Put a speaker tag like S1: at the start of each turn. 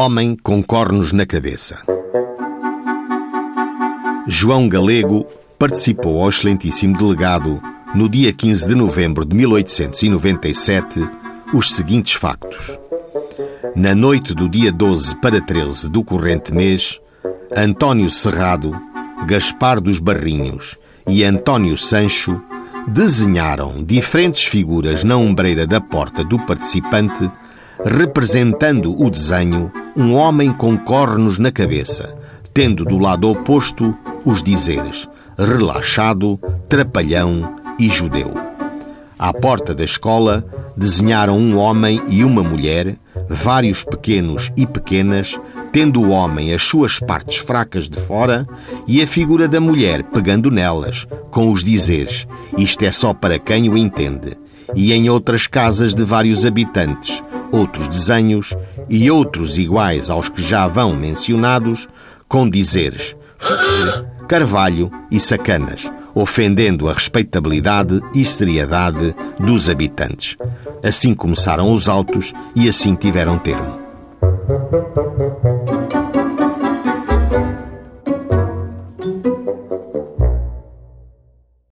S1: Homem com cornos na cabeça. João Galego participou ao excelentíssimo delegado, no dia 15 de novembro de 1897, os seguintes factos. Na noite do dia 12 para 13 do corrente mês, António Serrado, Gaspar dos Barrinhos e António Sancho desenharam diferentes figuras na ombreira da porta do participante, representando o desenho um homem com cornos na cabeça, tendo do lado oposto os dizeres relaxado, trapalhão e judeu. À porta da escola desenharam um homem e uma mulher, vários pequenos e pequenas, tendo o homem as suas partes fracas de fora e a figura da mulher pegando nelas, com os dizeres: Isto é só para quem o entende. E em outras casas de vários habitantes, outros desenhos e outros iguais aos que já vão mencionados, com dizeres: Carvalho e sacanas, ofendendo a respeitabilidade e seriedade dos habitantes. Assim começaram os autos e assim tiveram termo.